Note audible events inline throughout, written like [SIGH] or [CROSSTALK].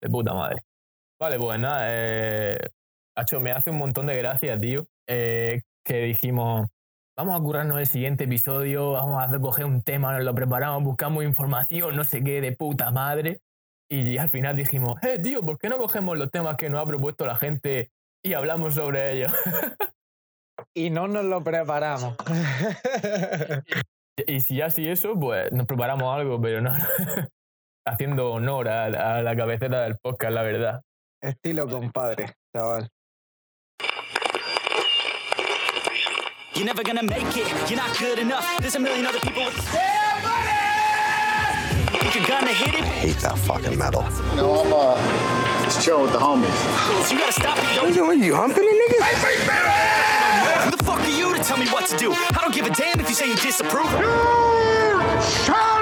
De puta madre. Vale, pues nada, eh, Hacho, me hace un montón de gracia, tío, eh, que dijimos, vamos a currarnos el siguiente episodio, vamos a hacer, coger un tema, nos lo preparamos, buscamos información, no sé qué, de puta madre. Y al final dijimos, eh, tío, ¿por qué no cogemos los temas que nos ha propuesto la gente y hablamos sobre ellos? [LAUGHS] y no nos lo preparamos. [LAUGHS] y si así eso, pues nos preparamos algo, pero no. Haciendo honor a, a la cabecera del podcast, la verdad. Estilo compadre, chaval. You're never gonna make it, you're not good enough. There's a million other people with! Think you're gonna hit it? I hate that fucking metal. No, I'm uh, just chilling with the homies. So you gotta stop it, yo. What you humping it, niggas? I think metal! Who the fuck are you to tell me what to do? I don't give a damn if you say you disapprove. You shall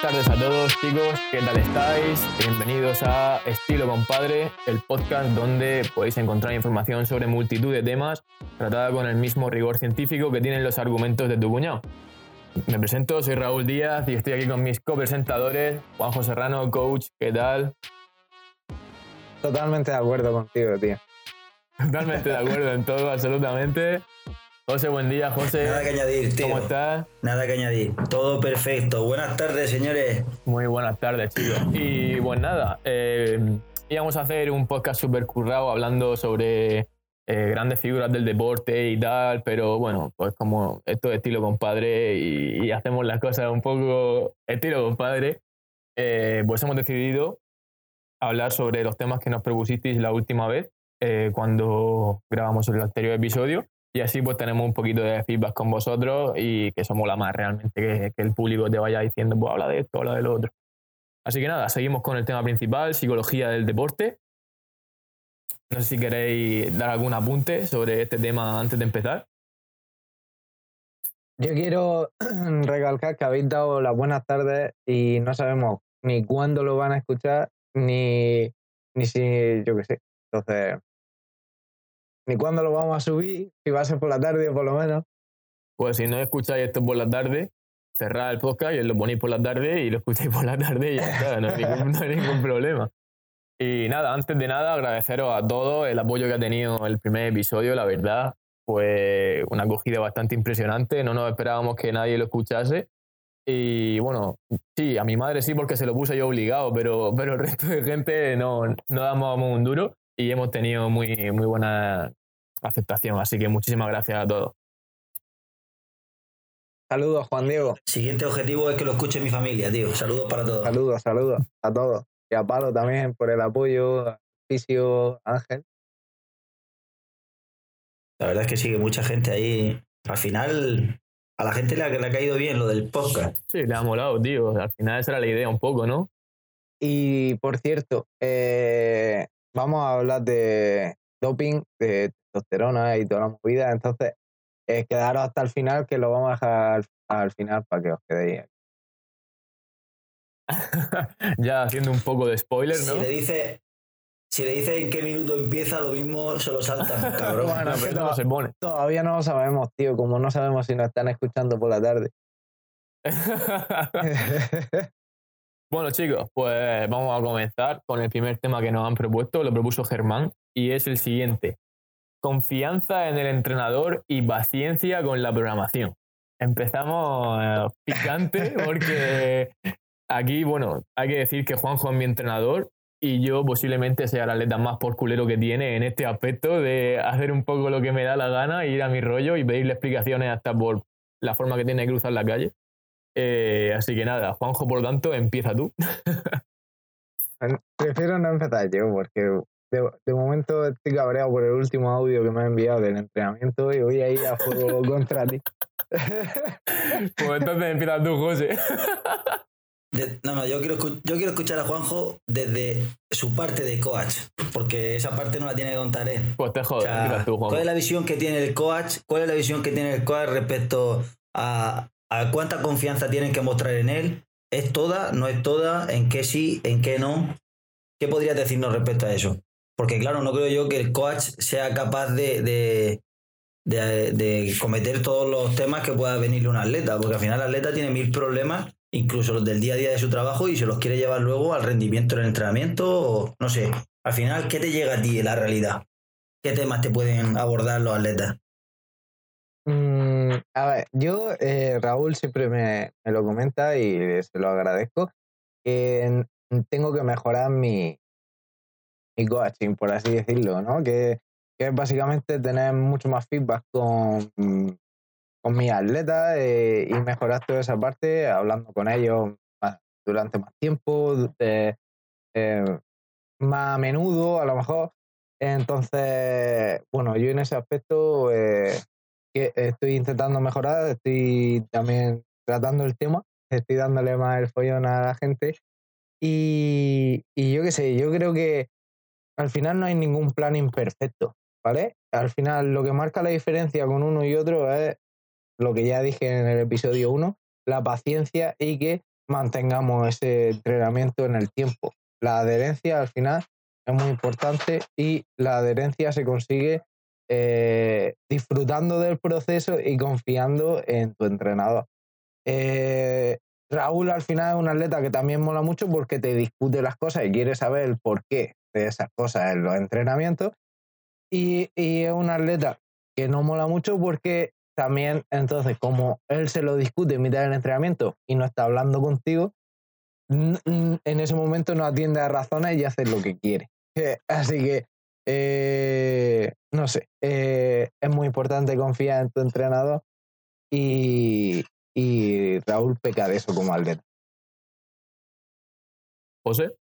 Buenas tardes a todos chicos, ¿qué tal estáis? Bienvenidos a Estilo Compadre, el podcast donde podéis encontrar información sobre multitud de temas tratada con el mismo rigor científico que tienen los argumentos de tu cuñado. Me presento, soy Raúl Díaz y estoy aquí con mis copresentadores, Juanjo Serrano, coach, ¿qué tal? Totalmente de acuerdo contigo, tío. Totalmente de acuerdo en todo, absolutamente. José, buen día, José. Nada que añadir, tío. ¿Cómo estás? Nada que añadir. Todo perfecto. Buenas tardes, señores. Muy buenas tardes, chicos. Y pues nada, eh, íbamos a hacer un podcast súper currado hablando sobre eh, grandes figuras del deporte y tal, pero bueno, pues como esto es estilo compadre y, hacemos las cosas un poco estilo compadre, eh, pues hemos decidido hablar sobre los temas que nos propusisteis la última vez cuando grabamos el anterior episodio. Y así pues tenemos un poquito de feedback con vosotros y que somos la más realmente que, el público te vaya diciendo, pues habla de esto, habla de lo otro. Así que nada, seguimos con el tema principal, psicología del deporte. No sé si queréis dar algún apunte sobre este tema antes de empezar. Yo quiero [CLEARS THROAT] recalcar que habéis dado las buenas tardes y no sabemos ni cuándo lo van a escuchar, ni, ni si, yo qué sé. Entonces, ni cuándo lo vamos a subir, si va a ser por la tarde por lo menos. Pues si no escucháis esto por la tarde, cerrad el podcast y lo ponéis por la tarde y lo escucháis por la tarde y ya está, no hay ningún, problema. Y nada, antes de nada, agradeceros a todos el apoyo que ha tenido el primer episodio, la verdad. Fue una acogida bastante impresionante, no nos esperábamos que nadie lo escuchase. Y bueno, sí, a mi madre sí porque se lo puse yo obligado, pero, pero el resto de gente no, no damos un duro y hemos tenido muy, muy buena aceptación. Así que muchísimas gracias a todos. Saludos, Juan Diego. Siguiente objetivo es que lo escuche mi familia, tío. Saludos para todos. Saludos, saludos a todos. Y a Palo también por el apoyo, a Fisio, Ángel. La verdad es que sigue mucha gente ahí. Al final, a la gente le ha, le ha caído bien lo del podcast. Sí, le ha molado, tío. Al final esa era la idea un poco, ¿no? Y por cierto, eh, vamos a hablar de doping, de testosterona y toda la movida. Entonces, eh, quedaros hasta el final, que lo vamos a dejar al, final para que os quedéis. [LAUGHS] ya haciendo un poco de spoiler, ¿no? Si le dice, si le dice en qué minuto empieza, lo mismo se lo salta, [LAUGHS] cabrón. bueno, pero no se pone. Todavía no lo sabemos, tío, como no sabemos si nos están escuchando por la tarde. [LAUGHS] bueno, chicos, pues vamos a comenzar con el primer tema que nos han propuesto. Lo propuso Germán y es el siguiente confianza en el entrenador y paciencia con la programación. Empezamos eh, picante [LAUGHS] porque aquí, bueno, hay que decir que Juanjo es mi entrenador y yo posiblemente sea la atleta más por culero que tiene en este aspecto de hacer un poco lo que me da la gana, ir a mi rollo y pedirle explicaciones hasta por la forma que tiene de cruzar la calle. Eh, así que nada, Juanjo, por lo tanto, empieza tú. Prefiero no empezar yo porque de, momento estoy cabreado por el último audio que me ha enviado del entrenamiento y voy a ir a fuego [LAUGHS] contra ti. pues entonces empieza tú, José. no, no, yo quiero, yo quiero escuchar a Juanjo desde su parte de coach, porque esa parte no la tiene que contar él. Pues te jodas, ¿Cuál es la visión que tiene el coach? ¿Cuál es la visión que tiene el coach respecto a, a cuánta confianza tienen que mostrar en él? ¿Es toda? ¿No es toda? ¿En qué sí? ¿En qué no? ¿Qué podrías decirnos respecto a eso? Porque claro, no creo yo que el coach sea capaz de, de, cometer todos los temas que pueda venirle un atleta, porque al final el atleta tiene mil problemas, incluso los del día a día de su trabajo, y se los quiere llevar luego al rendimiento en entrenamiento, o no sé. Al final, ¿qué te llega a ti en la realidad? ¿Qué temas te pueden abordar los atletas? Mm, a ver, yo, eh, Raúl siempre me, lo comenta y se lo agradezco, que tengo que mejorar mi, coaching, por así decirlo, ¿no? Que es básicamente tener mucho más feedback con, con mis atletas eh, y mejorar toda esa parte hablando con ellos durante más tiempo, eh, más a menudo a lo mejor. Entonces, bueno, yo en ese aspecto que estoy intentando mejorar, estoy también tratando el tema, estoy dándole más el follón a la gente. Y, y yo qué sé, yo creo que al final no hay ningún plan imperfecto. ¿vale? Al final lo que marca la diferencia con uno y otro es lo que ya dije en el episodio 1, la paciencia y que mantengamos ese entrenamiento en el tiempo. La adherencia al final es muy importante y la adherencia se consigue eh, disfrutando del proceso y confiando en tu entrenador. Eh, Raúl al final es un atleta que también mola mucho porque te discute las cosas y quiere saber el porqué de esas cosas en los entrenamientos y, es un atleta que no mola mucho porque también, entonces, como él se lo discute en mitad del entrenamiento y no está hablando contigo, en ese momento no atiende a razones y hace lo que quiere. [LAUGHS] Así que, eh, no sé, eh, es muy importante confiar en tu entrenador y, y Raúl peca de eso como atleta. José.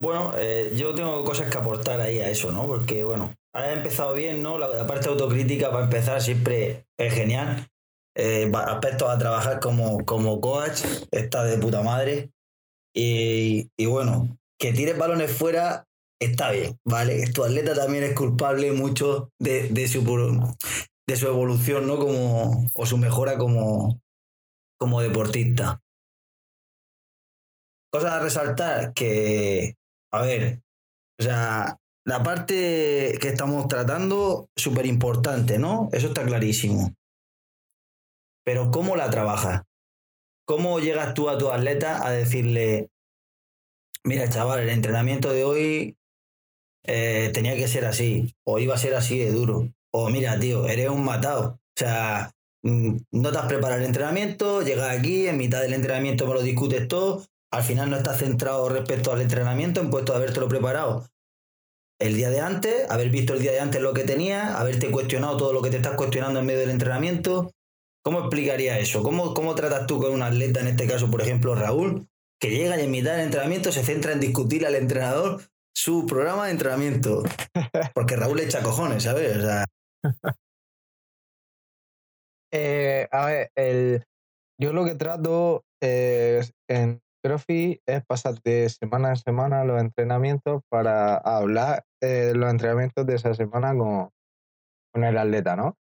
Bueno, eh, yo tengo cosas que aportar ahí a eso, ¿no? Porque, bueno, ha empezado bien, ¿no? La, parte autocrítica para empezar siempre es genial. Eh, aspectos a trabajar como, como coach está de puta madre. Y, bueno, que tires balones fuera está bien, ¿vale? Tu atleta también es culpable mucho de, de, su, de su evolución, ¿no? Como, o su mejora como, como deportista. Cosas a resaltar que a ver, o sea, la parte que estamos tratando, súper importante, ¿no? Eso está clarísimo. Pero ¿cómo la trabajas? ¿Cómo llegas tú a tu atleta a decirle, mira, chaval, el entrenamiento de hoy eh, tenía que ser así, o iba a ser así de duro, o mira, tío, eres un matado. O sea, mm, no te has preparado el entrenamiento, llegas aquí, en mitad del entrenamiento me lo discutes todo, al final no estás centrado respecto al entrenamiento en puesto de habértelo preparado el día de antes, haber visto el día de antes lo que tenías, haberte cuestionado todo lo que te estás cuestionando en medio del entrenamiento. ¿Cómo explicaría eso? ¿Cómo, ¿Cómo tratas tú con un atleta, en este caso, por ejemplo, Raúl, que llega y en mitad del entrenamiento se centra en discutir al entrenador su programa de entrenamiento? Porque Raúl echa cojones, ¿sabes? [LAUGHS] Eh, a ver, el, yo lo que trato es en Crossfit es pasar de semana en semana los entrenamientos para hablar de los entrenamientos de esa semana con, el atleta, ¿no?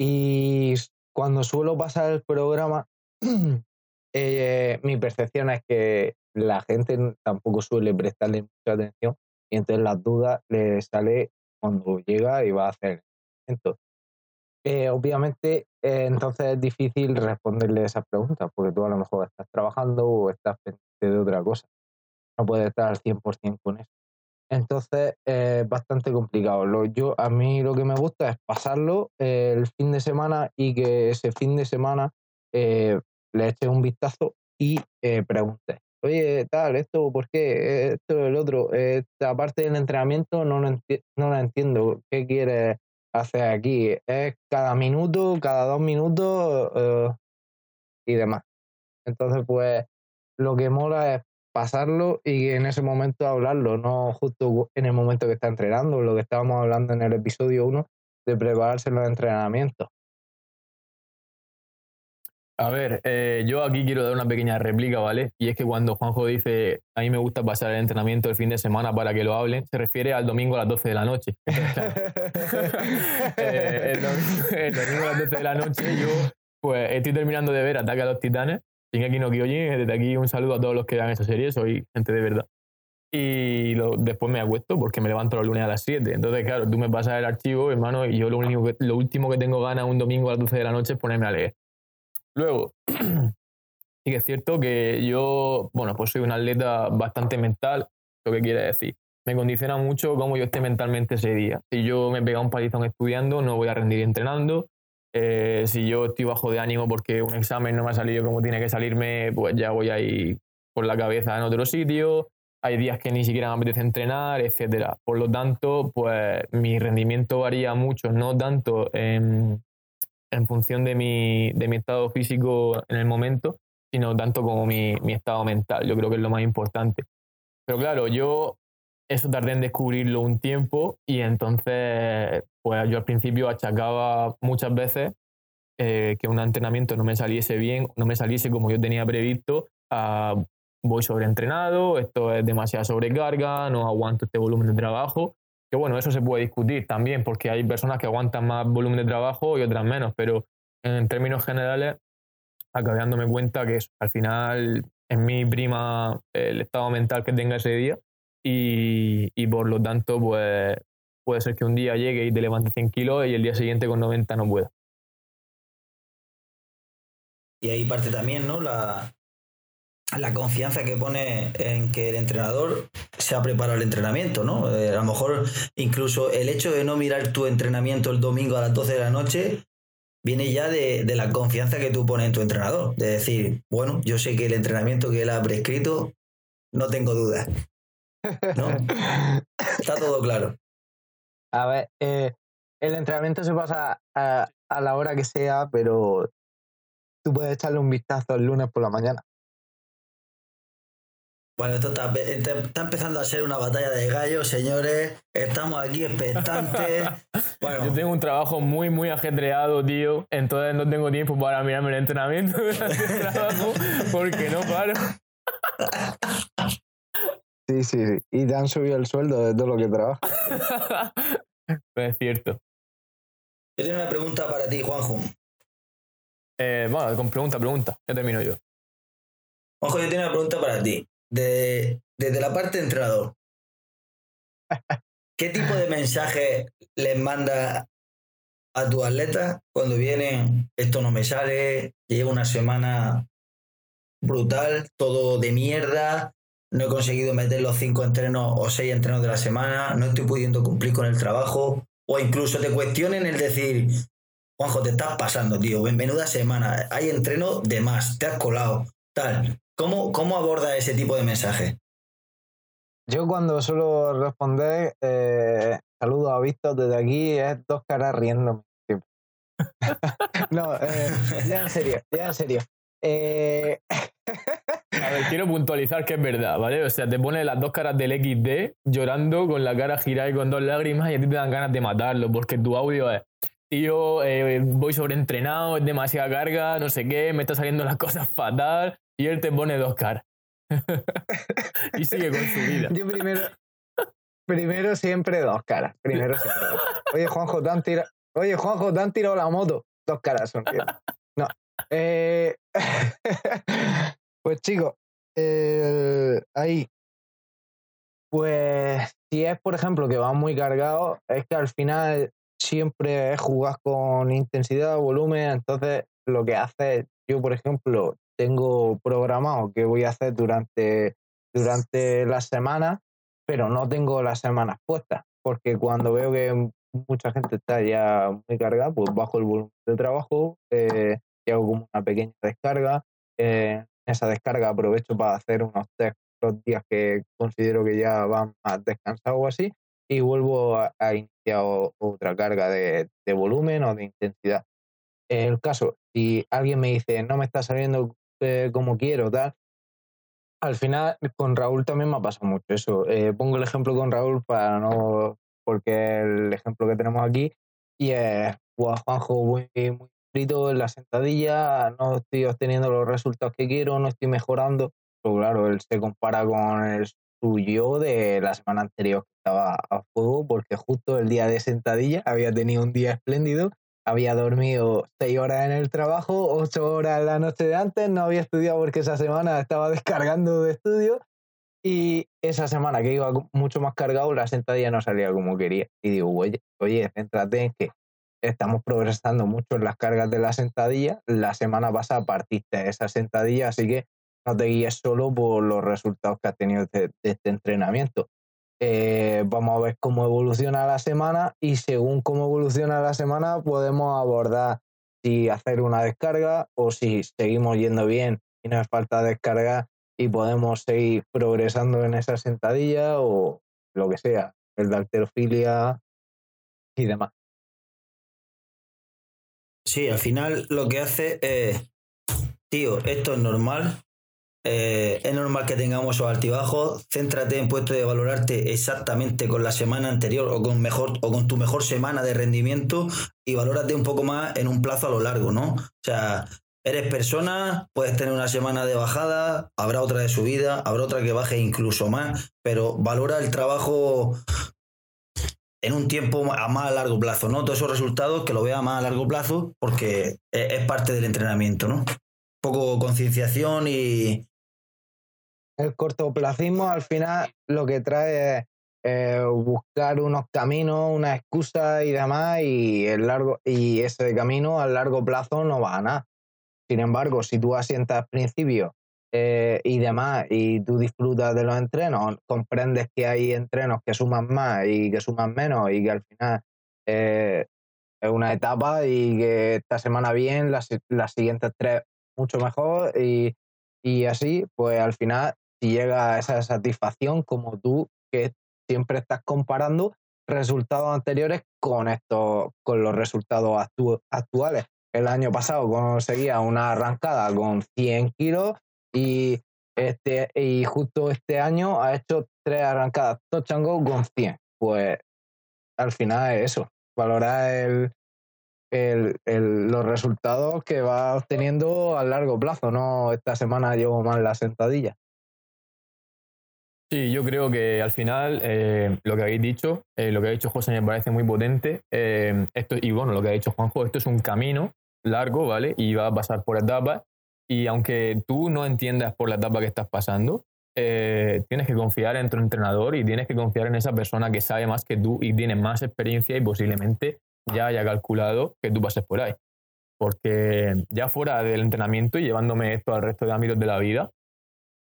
Y cuando suelo pasar el programa, [CLEARS THROAT] eh, mi percepción es que la gente tampoco suele prestarle mucha atención y entonces las dudas le sale cuando llega y va a hacer entrenamiento. Eh, obviamente, eh, entonces es difícil responderle esas preguntas, porque tú a lo mejor estás trabajando o estás pendiente de otra cosa. No puedes estar al 100% con eso. Entonces es bastante complicado. Lo, yo, a mí lo que me gusta es pasarlo eh, el fin de semana y que ese fin de semana le eches un vistazo y preguntes. Oye, tal, esto, ¿por qué? Esto, el otro. Esta parte del entrenamiento no lo, no lo entiendo. ¿Qué quieres hacer aquí. Es cada minuto, cada dos minutos eh, y demás. Entonces, pues lo que mola es pasarlo y en ese momento hablarlo, no justo en el momento que está entrenando, lo que estábamos hablando en el episodio 1 de prepararse los entrenamientos. A ver, eh, yo aquí quiero dar una pequeña réplica, ¿vale? Y es que cuando Juanjo dice, a mí me gusta pasar el entrenamiento el fin de semana para que lo hablen, se refiere al domingo a las 12 de la noche. [LAUGHS] [LAUGHS] Eh, el, domingo, a las 12 de la noche yo pues estoy terminando de ver Ataque a los Titanes, aquí no Kyojin, desde aquí un saludo a todos los que dan esa serie, soy gente de verdad. y después me acuesto porque me levanto los lunes a las 7. Entonces, claro, tú me pasas el archivo, hermano, y yo lo, único que, lo último que tengo ganas un domingo a las 12 de la noche es ponerme a leer. Luego, [CLEARS THROAT] sí que es cierto que yo, bueno, pues soy un atleta bastante mental, lo que quiere decir. Me condiciona mucho cómo yo esté mentalmente ese día. Si yo me pega un palizón estudiando, no voy a rendir entrenando. Eh, si yo estoy bajo de ánimo porque un examen no me ha salido como tiene que salirme, pues ya voy a ir por la cabeza en otro sitio hay días que ni siquiera me apetece entrenar, etcétera. Por lo tanto, pues mi rendimiento varía mucho, no tanto en, función de mi, de mi, estado físico en el momento, sino tanto como mi, mi, estado mental. Yo creo que es lo más importante. Pero claro, yo eso tardé en descubrirlo un tiempo y entonces, pues yo al principio achacaba muchas veces eh, que un entrenamiento no me saliese bien, no me saliese como yo tenía previsto a voy sobreentrenado, esto es demasiada sobrecarga, no aguanto este volumen de trabajo. Que bueno, eso se puede discutir también, porque hay personas que aguantan más volumen de trabajo y otras menos, pero en términos generales acabé dándome cuenta que al final es mi prima el estado mental que tenga ese día y, por lo tanto pues puede ser que un día llegue y te levante 100 kilos y el día siguiente con 90 no pueda. Y ahí parte también, ¿no? La, la confianza que pone en que el entrenador se ha preparado el entrenamiento, ¿no? Eh, a lo mejor incluso el hecho de no mirar tu entrenamiento el domingo a las 12 de la noche viene ya de, la confianza que tú pones en tu entrenador. De decir, bueno, yo sé que el entrenamiento que él ha prescrito, no tengo dudas. ¿No? [LAUGHS] Está todo claro. A ver, eh, el entrenamiento se pasa a, a la hora que sea, pero tú puedes echarle un vistazo el lunes por la mañana. Bueno, esto está, está, empezando a ser una batalla de gallos, señores. Estamos aquí expectantes. [LAUGHS] Bueno. Yo tengo un trabajo muy, muy ajetreado, tío. Entonces no tengo tiempo para mirarme [LAUGHS] el entrenamiento trabajo porque no paro. [LAUGHS] Sí, sí, sí. Y te han subido el sueldo de todo lo que trabajas. pues es cierto. Yo tengo una pregunta para ti, Juanjo. Eh, bueno, con pregunta, pregunta. Ya termino yo. Juanjo, yo tengo una pregunta para ti de, desde la parte de entrenador, [LAUGHS] ¿qué tipo de mensaje les manda a tu atleta cuando vienen, esto no me sale, llevo una semana brutal, todo de mierda, no he conseguido meter los cinco entrenos o seis entrenos de la semana, no estoy pudiendo cumplir con el trabajo, o incluso te cuestionen el decir, Juanjo, te estás pasando, tío, menuda semana, hay entreno de más, te has colado, tal. ¿Cómo, cómo aborda ese tipo de mensaje? Yo cuando suelo responder, eh, saludo a Víctor desde aquí, es dos caras riéndome. no, eh, ya en serio, ya en serio. Eh, [LAUGHS] a ver, quiero puntualizar que es verdad, ¿vale? O sea, te pone las dos caras del XD llorando con la cara girada y con dos lágrimas y a ti te dan ganas de matarlo porque tu audio es, tío, eh, voy sobreentrenado, es demasiada carga, no sé qué, me está saliendo las cosas fatal, y él te pone dos caras. [LAUGHS] y sigue con su vida. Yo primero, primero siempre dos caras. Primero siempre dos. Oye, Juanjo, te han tirado, oye, Juanjo, te han tirado la moto. Dos caras son. No. Eh, [LAUGHS] pues chicos, ahí. Pues si es, por ejemplo, que va muy cargado, es que al final siempre jugas con intensidad, volumen, entonces lo que hace, yo por ejemplo, tengo programado que voy a hacer durante, durante la semana, pero no tengo las semanas puestas, porque cuando veo que mucha gente está ya muy cargada, pues bajo el volumen de trabajo eh, y hago como una pequeña descarga. Eh, esa descarga aprovecho para hacer unos test los días que considero que ya van más descansados o así, y vuelvo a, iniciar otra carga de, de, volumen o de intensidad. En el caso, si alguien me dice no me está saliendo como quiero, tal. Al final, con Raúl también me ha pasado mucho eso. Eh, pongo el ejemplo con Raúl para no. porque el ejemplo que tenemos aquí y es, Juanjo, muy, muy frito en la sentadilla, no estoy obteniendo los resultados que quiero, no estoy mejorando. Pero claro, él se compara con el suyo de la semana anterior que estaba a fuego, porque justo el día de sentadilla había tenido un día espléndido había dormido seis horas en el trabajo, ocho horas la noche de antes, no había estudiado porque esa semana estaba [LAUGHS] descargando de estudio Y esa semana que iba mucho más cargado, la sentadilla no salía como quería. Y digo, oye, oye, céntrate en que estamos progresando mucho en las cargas de la sentadilla. La semana pasada partiste esa sentadilla, así que no te guíes solo por los resultados que has tenido de, este entrenamiento. Eh, vamos a ver cómo evoluciona la semana y según cómo evoluciona la semana podemos abordar si hacer una descarga o si seguimos yendo bien y no es falta descarga y podemos seguir progresando en esa sentadilla o lo que sea, el de alterofilia y demás. Sí, al final lo que hace es, tío, esto es normal, eh, es normal que tengamos esos altibajos. Céntrate en puesto de valorarte exactamente con la semana anterior o con, mejor, o con tu mejor semana de rendimiento y valórate un poco más en un plazo a lo largo, ¿no? O sea, eres persona, puedes tener una semana de bajada, habrá otra de subida, habrá otra que baje incluso más, pero valora el trabajo en un tiempo a más largo plazo, ¿no? Todos esos resultados que lo vea más a largo plazo porque es, parte del entrenamiento, ¿no? Poco concienciación y, el cortoplacismo al final lo que trae es eh, buscar unos caminos, una excusa y demás, y, el largo, y ese camino a largo plazo no va a nada. Sin embargo, si tú asientas al principio eh, y demás, y tú disfrutas de los entrenos, comprendes que hay entrenos que suman más y que suman menos, y que al final eh, es una etapa y que esta semana bien, las, las siguientes tres mucho mejor, y, y así, pues al final llega a esa satisfacción como tú que siempre estás comparando resultados anteriores con estos, con los resultados actuales. El año pasado conseguía una arrancada con 100 kilos y, este, y justo este año ha hecho tres arrancadas touch and con 100. Pues al final es eso, valorar el, el, los resultados que va obteniendo a largo plazo, no esta semana llevo mal la sentadilla. Sí, yo creo que al final eh, lo que habéis dicho, eh, lo que ha dicho José me parece muy potente. Eh, esto, y bueno, lo que ha dicho Juanjo, esto es un camino largo, ¿vale? Y va a pasar por etapas. Y aunque tú no entiendas por la etapa que estás pasando, tienes que confiar en tu entrenador y tienes que confiar en esa persona que sabe más que tú y tiene más experiencia y posiblemente ya haya calculado que tú pases por ahí. Porque ya fuera del entrenamiento y llevándome esto al resto de ámbitos de la vida,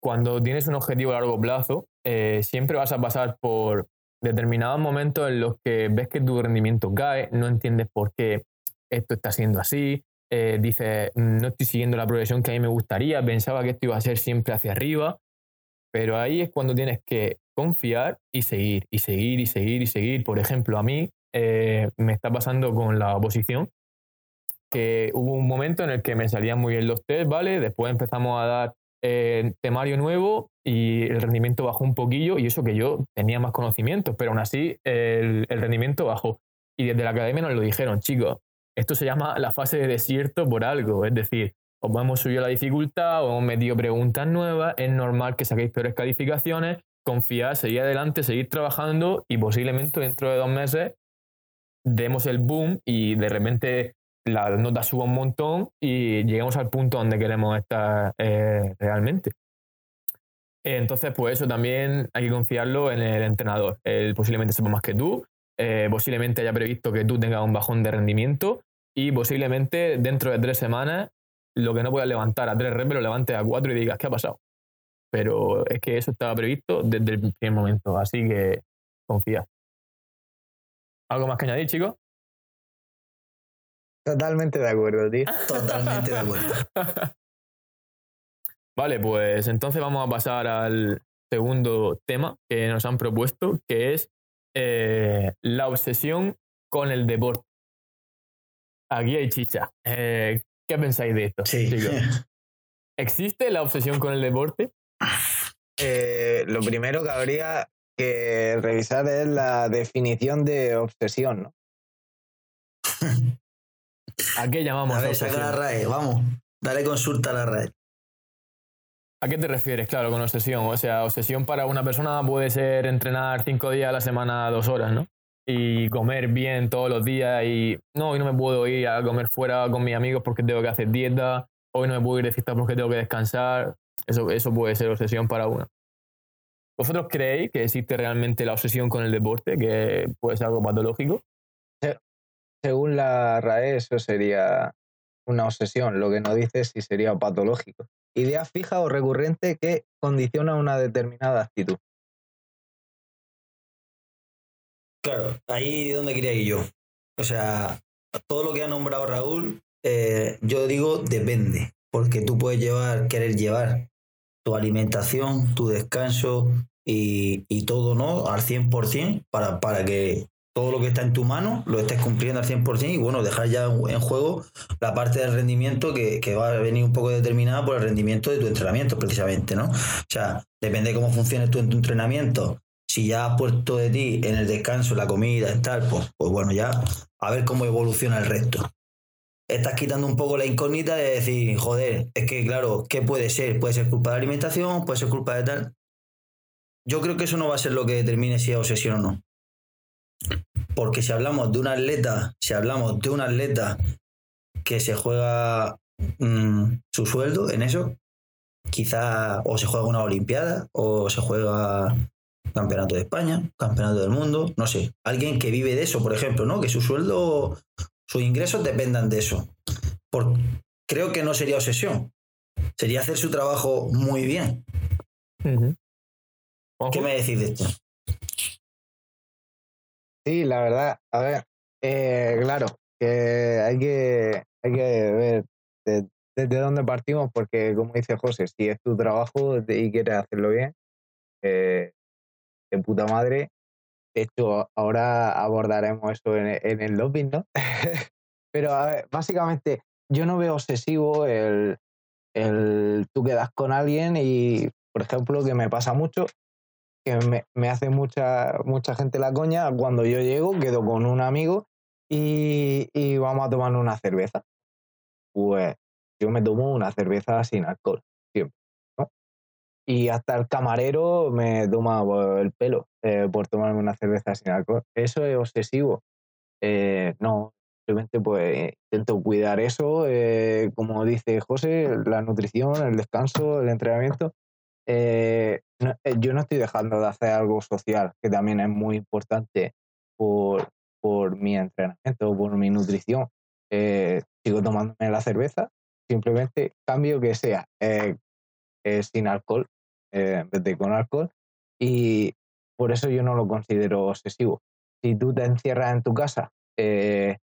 cuando tienes un objetivo a largo plazo, eh, siempre vas a pasar por determinados momentos en los que ves que tu rendimiento cae, no entiendes por qué esto está siendo así, eh, dices, no estoy siguiendo la progresión que a mí me gustaría, pensaba que esto iba a ser siempre hacia arriba, pero ahí es cuando tienes que confiar y seguir, y seguir, y seguir, y seguir. Por ejemplo, a mí eh, me está pasando con la oposición, que hubo un momento en el que me salían muy bien los test, ¿vale? Después empezamos a dar eh, temario nuevo y el rendimiento bajó un poquillo y eso que yo tenía más conocimientos, pero aún así el, rendimiento bajó. Y desde la academia nos lo dijeron, chicos, esto se llama la fase de desierto por algo, es decir, os hemos subido la dificultad, o hemos metido preguntas nuevas, es normal que saquéis peores calificaciones, confiad, seguid adelante, seguir trabajando y posiblemente dentro de dos meses demos el boom y de repente la nota suba un montón y llegamos al punto donde queremos estar eh, realmente. Entonces, pues eso también hay que confiarlo en el entrenador. Él posiblemente sepa más que tú, eh, posiblemente haya previsto que tú tengas un bajón de rendimiento y posiblemente dentro de tres semanas lo que no puedas levantar a tres reps lo levantes a cuatro y digas, ¿qué ha pasado? Pero es que eso estaba previsto desde el primer momento, así que confía. ¿Algo más que añadir, chicos? Totalmente de acuerdo, tío. [LAUGHS] Totalmente de acuerdo. [LAUGHS] vale, pues entonces vamos a pasar al segundo tema que nos han propuesto, que es eh, la obsesión con el deporte. Aquí hay chicha. Eh, ¿Qué pensáis de esto? Sí. [LAUGHS] ¿Existe la obsesión con el deporte? Eh, lo primero que habría que revisar es la definición de obsesión, ¿no? ¿A qué llamamos a ver, saca la RAE, vamos. Dale consulta a la RAE. ¿A qué te refieres, claro, con obsesión? O sea, obsesión para una persona puede ser entrenar cinco días a la semana, dos horas, ¿no? Y comer bien todos los días y no, hoy no me puedo ir a comer fuera con mis amigos porque tengo que hacer dieta, hoy no me puedo ir de fiesta porque tengo que descansar. Eso, eso puede ser obsesión para uno. ¿Vosotros creéis que existe realmente la obsesión con el deporte, que puede ser algo patológico? Según la RAE, eso sería una obsesión. Lo que no dice si sería patológico. Idea fija o recurrente que condiciona una determinada actitud. Claro, ahí es donde quería ir yo. O sea, todo lo que ha nombrado Raúl, eh, yo digo depende, porque tú puedes llevar, querer llevar tu alimentación, tu descanso y, todo, ¿no? Al 100% para, para que todo lo que está en tu mano lo estés cumpliendo al 100% y bueno, dejar ya en juego la parte del rendimiento que, va a venir un poco determinada por el rendimiento de tu entrenamiento precisamente, ¿no? O sea, depende de cómo funcione tu entrenamiento. Si ya has puesto de ti en el descanso, la comida, y tal, pues, pues bueno, ya a ver cómo evoluciona el resto estás quitando un poco la incógnita de decir, joder, es que claro, ¿qué puede ser? Puede ser culpa de alimentación, puede ser culpa de tal. Yo creo que eso no va a ser lo que determine si es obsesión o no. Porque si hablamos de un atleta, si hablamos de un atleta que se juega mm, su sueldo en eso, quizá o se juega una Olimpiada o se juega campeonato de España, campeonato del mundo, no sé, alguien que vive de eso, por ejemplo, ¿no? Que su sueldo sus ingresos dependan de eso. Por, creo que no sería obsesión. Sería hacer su trabajo muy bien. ¿Qué me decís de esto? Sí, la verdad, a ver, eh, claro, que hay que, hay que ver desde dónde partimos, porque como dice José, si es tu trabajo y quieres hacerlo bien, eh, de puta madre, de hecho, ahora abordaremos eso en, el lobby, ¿no? [LAUGHS] Pero a ver, básicamente, yo no veo obsesivo el, el tú quedas con alguien y, por ejemplo, que me pasa mucho, me, hace mucha, mucha gente la coña, cuando yo llego, quedo con un amigo y, vamos a tomar una cerveza. Pues yo me tomo una cerveza sin alcohol, siempre y hasta el camarero me toma el pelo eh, por tomarme una cerveza sin alcohol. Eso es obsesivo. Eh, no, simplemente pues intento cuidar eso, eh, como dice José, la nutrición, el descanso, el entrenamiento. Yo no estoy dejando de hacer algo social, que también es muy importante por, por mi entrenamiento, por mi nutrición. sigo tomándome la cerveza, simplemente cambio que sea sin alcohol eh, en vez de con alcohol. Y por eso yo no lo considero obsesivo. Si tú te encierras en tu casa, eh,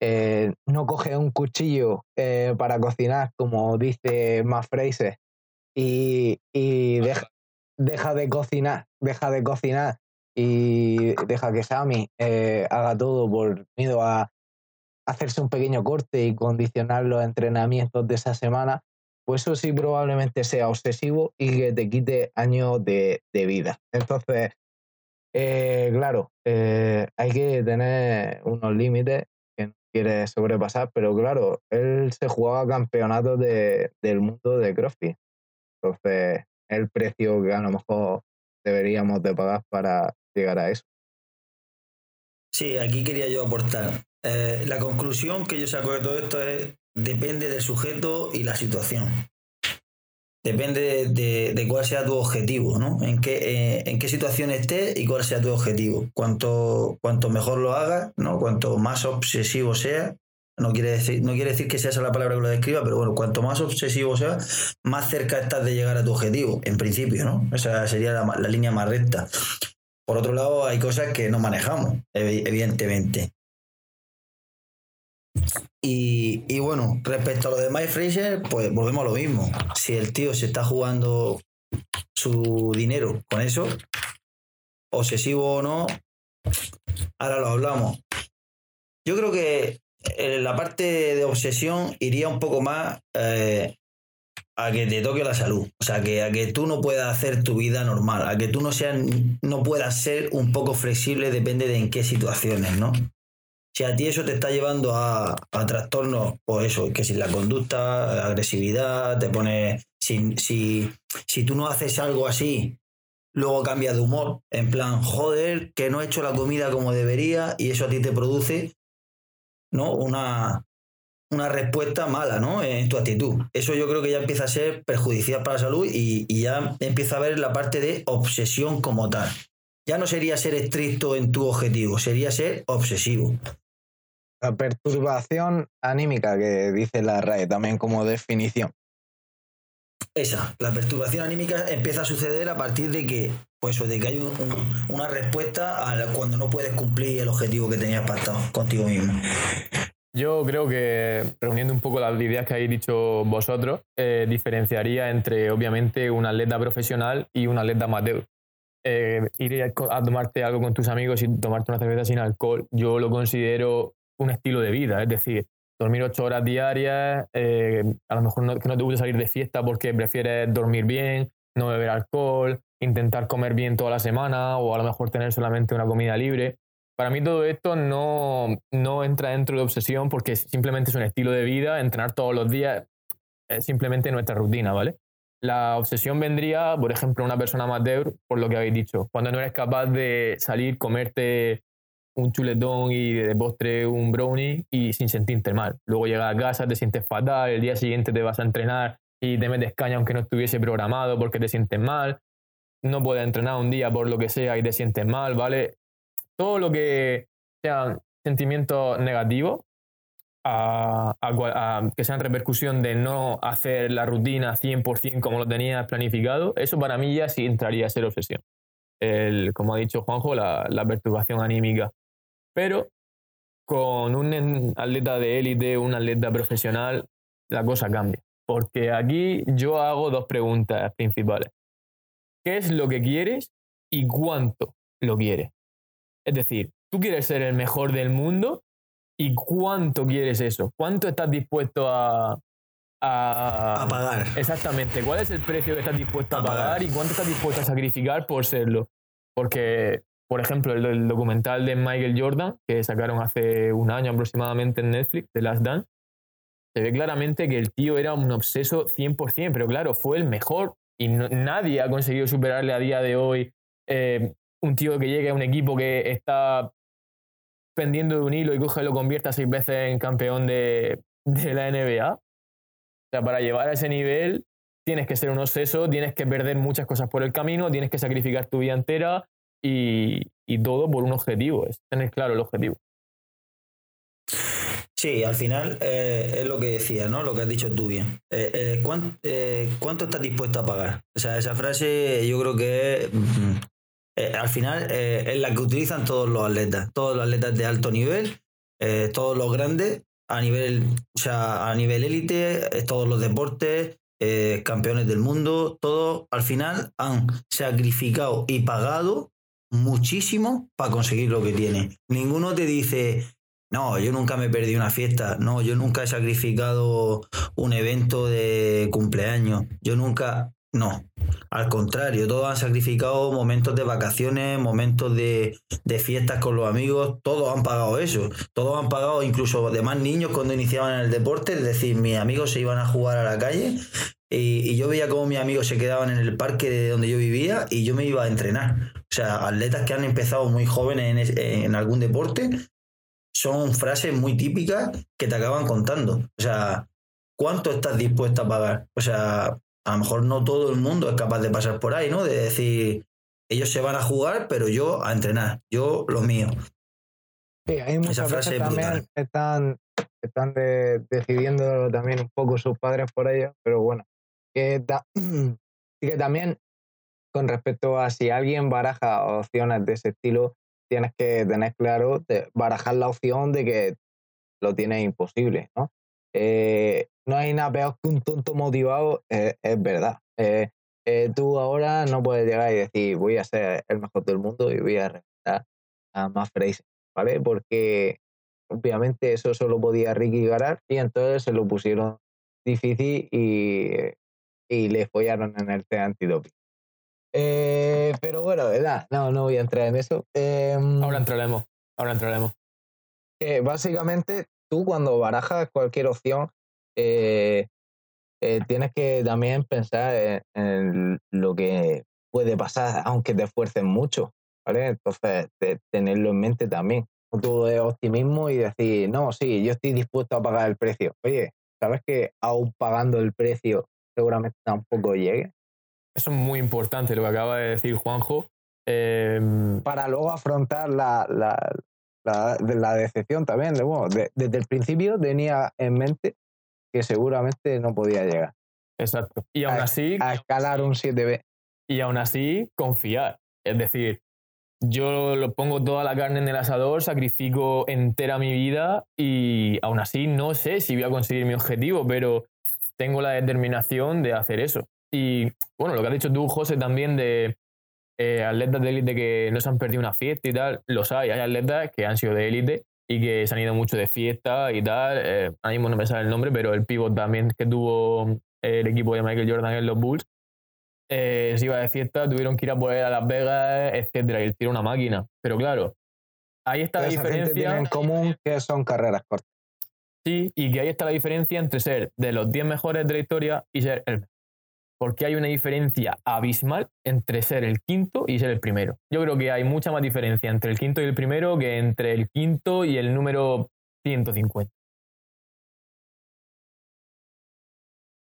eh, no coges un cuchillo para cocinar, como dice Matt Fraser, y, y deja, deja, de cocinar, deja de cocinar y deja que Sammy haga todo por miedo a hacerse un pequeño corte y condicionar los entrenamientos de esa semana, pues eso sí probablemente sea obsesivo y que te quite años de, vida. Entonces, eh, claro, eh, hay que tener unos límites que no quiere sobrepasar, pero claro, él se jugaba campeonato de, del mundo de CrossFit. Entonces, el precio que a lo mejor deberíamos de pagar para llegar a eso. Sí, aquí quería yo aportar. Eh, la conclusión que yo saco de todo esto es depende del sujeto y la situación. Depende de, cuál sea tu objetivo, ¿no? En qué, eh, en qué situación estés y cuál sea tu objetivo. Cuanto, cuanto mejor lo hagas, ¿no? Cuanto más obsesivo sea, no quiere, decir, no quiere decir que sea esa la palabra que lo describa, pero bueno, cuanto más obsesivo sea, más cerca estás de llegar a tu objetivo, en principio, ¿no? Esa sería la, línea más recta. Por otro lado, hay cosas que no manejamos, evidentemente. Y, bueno, respecto a lo de Mike Fraser, pues volvemos a lo mismo. Si el tío se está jugando su dinero con eso, obsesivo o no, ahora lo hablamos. Yo creo que la parte de obsesión iría un poco más eh, a que te toque la salud. O sea, que a que tú no puedas hacer tu vida normal, a que tú no, seas, no puedas ser un poco flexible, depende de en qué situaciones, ¿no? Si a ti eso te está llevando a, trastornos, pues eso, que si la conducta, agresividad, te pone. Si, si, si tú no haces algo así, luego cambia de humor, en plan, joder, que no he hecho la comida como debería, y eso a ti te produce, ¿no? Una, una respuesta mala, ¿no? En tu actitud. Eso yo creo que ya empieza a ser perjudicial para la salud y, ya empieza a ver la parte de obsesión como tal. Ya no sería ser estricto en tu objetivo, sería ser obsesivo. La perturbación anímica que dice la RAE también como definición. Esa, la perturbación anímica empieza a suceder a partir de que, pues, de que hay una respuesta a cuando no puedes cumplir el objetivo que tenías pactado contigo mismo. Yo creo que, reuniendo un poco las ideas que habéis dicho vosotros, eh, diferenciaría entre, obviamente, un atleta profesional y un atleta amateur. Eh, ir a tomarte algo con tus amigos y tomarte una cerveza sin alcohol, yo lo considero un estilo de vida. Es decir, dormir ocho horas diarias, eh, a lo mejor no, que no te guste salir de fiesta porque prefieres dormir bien, no beber alcohol, intentar comer bien toda la semana o a lo mejor tener solamente una comida libre. Para mí todo esto no, no entra dentro de obsesión porque simplemente es un estilo de vida, entrenar todos los días es simplemente nuestra rutina, ¿vale? La obsesión vendría, por ejemplo, una persona amateur, por lo que habéis dicho, cuando no eres capaz de salir, comerte un chuletón y de postre un brownie y sin sentirte mal. Luego llegas a casa, te sientes fatal, el día siguiente te vas a entrenar y te metes caña aunque no estuviese programado porque te sientes mal. No puedes entrenar un día por lo que sea y te sientes mal, ¿vale? Todo lo que sean sentimientos negativos, que sean repercusión de no hacer la rutina 100% como lo tenías planificado, eso para mí ya sí entraría a ser obsesión. El, como ha dicho Juanjo, la, la perturbación anímica pero con un atleta de élite, un atleta profesional, la cosa cambia. Porque aquí yo hago dos preguntas principales. ¿Qué es lo que quieres y cuánto lo quieres? Es decir, tú quieres ser el mejor del mundo y cuánto quieres eso. ¿Cuánto estás dispuesto a, a, pagar? Exactamente. ¿Cuál es el precio que estás dispuesto a, pagar y cuánto estás dispuesto a sacrificar por serlo? Porque por ejemplo, el, documental de Michael Jordan, que sacaron hace un año aproximadamente en Netflix, The Last Dance, se ve claramente que el tío era un obseso 100%, pero claro, fue el mejor y nadie ha conseguido superarle a día de hoy eh, un tío que llegue a un equipo que está pendiendo de un hilo y coge y lo convierta seis veces en campeón de, la NBA. O sea, para llevar a ese nivel tienes que ser un obseso, tienes que perder muchas cosas por el camino, tienes que sacrificar tu vida entera, y, todo por un objetivo, es tener claro el objetivo. Sí, al final eh, es lo que decía, ¿no? Lo que has dicho tú bien. Eh, eh, ¿cuánto, estás dispuesto a pagar? O sea, esa frase yo creo que mm, al final es la que utilizan todos los atletas, todos los atletas de alto nivel, todos los grandes, a nivel, o sea, a nivel élite, todos los deportes, campeones del mundo, todos al final han sacrificado y pagado muchísimo para conseguir lo que tiene. Ninguno te dice, no, yo nunca me perdí una fiesta, no, yo nunca he sacrificado un evento de cumpleaños, yo nunca, no. Al contrario, todos han sacrificado momentos de vacaciones, momentos de, de fiestas con los amigos, todos han pagado eso. Todos han pagado, incluso de más niños cuando iniciaban en el deporte, es decir, mis amigos se iban a jugar a la calle y, yo veía cómo mis amigos se quedaban en el parque de donde yo vivía y yo me iba a entrenar. O sea, atletas que han empezado muy jóvenes en, algún deporte son frases muy típicas que te acaban contando. O sea, ¿cuánto estás dispuesto a pagar? O sea, a lo mejor no todo el mundo es capaz de pasar por ahí, ¿no? De decir, ellos se van a jugar, pero yo a entrenar, yo lo mío. Sí, hay muchas Esa también están, están decidiendo también un poco sus padres por ello, pero bueno, que, [CLEARS THROAT] que también con respecto a si alguien baraja opciones de ese estilo, tienes que tener claro, de barajar la opción de que lo tienes imposible, ¿no? Eh, no hay nada peor que un tonto motivado, eh, es verdad. Eh, tú ahora no puedes llegar y decir voy a ser el mejor del mundo y voy a reventar a más Fraser, ¿vale? Porque obviamente eso solo podía Ricky ganar y entonces se lo pusieron difícil y y le follaron en el test antidoping. Eh, pero bueno, ¿verdad? No, no voy a entrar en eso. Em, ahora entraremos, ahora entraremos. básicamente, tú cuando barajas cualquier opción, eh, eh, tienes que también pensar en, lo que puede pasar, aunque te esfuerces mucho, ¿vale? Entonces, tenerlo en mente también. todo de optimismo y decir, no, sí, yo estoy dispuesto a pagar el precio. Oye, ¿sabes que aún pagando el precio seguramente tampoco llegue? Eso es muy importante lo que acaba de decir Juanjo. Em, Para luego afrontar la, la, la, decepción también. De, desde el principio tenía en mente que seguramente no podía llegar. Exacto. Y aún así. A escalar un 7B. Y aún así, confiar. Es decir, yo lo pongo toda la carne en el asador, sacrifico entera mi vida y aún así no sé si voy a conseguir mi objetivo, pero tengo la determinación de hacer eso. Y bueno, lo que has dicho tú, José, también de eh, atletas de élite que no se han perdido una fiesta y tal, los hay. Hay atletas que han sido de élite y que se han ido mucho de fiesta y tal. Eh, ahora mismo no me sale el nombre, pero el pivot también que tuvo el equipo de Michael Jordan en los Bulls, eh, se iba de fiesta, tuvieron que ir a poder a Las Vegas, etcétera, y él tira una máquina. Pero claro, ahí está la diferencia. en común que son carreras cortas. Sí, y que ahí está la diferencia entre ser de los 10 mejores de la historia y ser el porque hay una diferencia abismal entre ser el quinto y ser el primero. Yo creo que hay mucha más diferencia entre el quinto y el primero que entre el quinto y el número 150.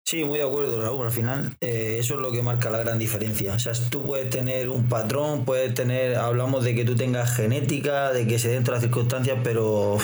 Sí, muy de acuerdo, Raúl. Al final, eh, eso es lo que marca la gran diferencia. O sea, tú puedes tener un patrón, puedes tener, hablamos de que tú tengas genética, de que se den todas las circunstancias, pero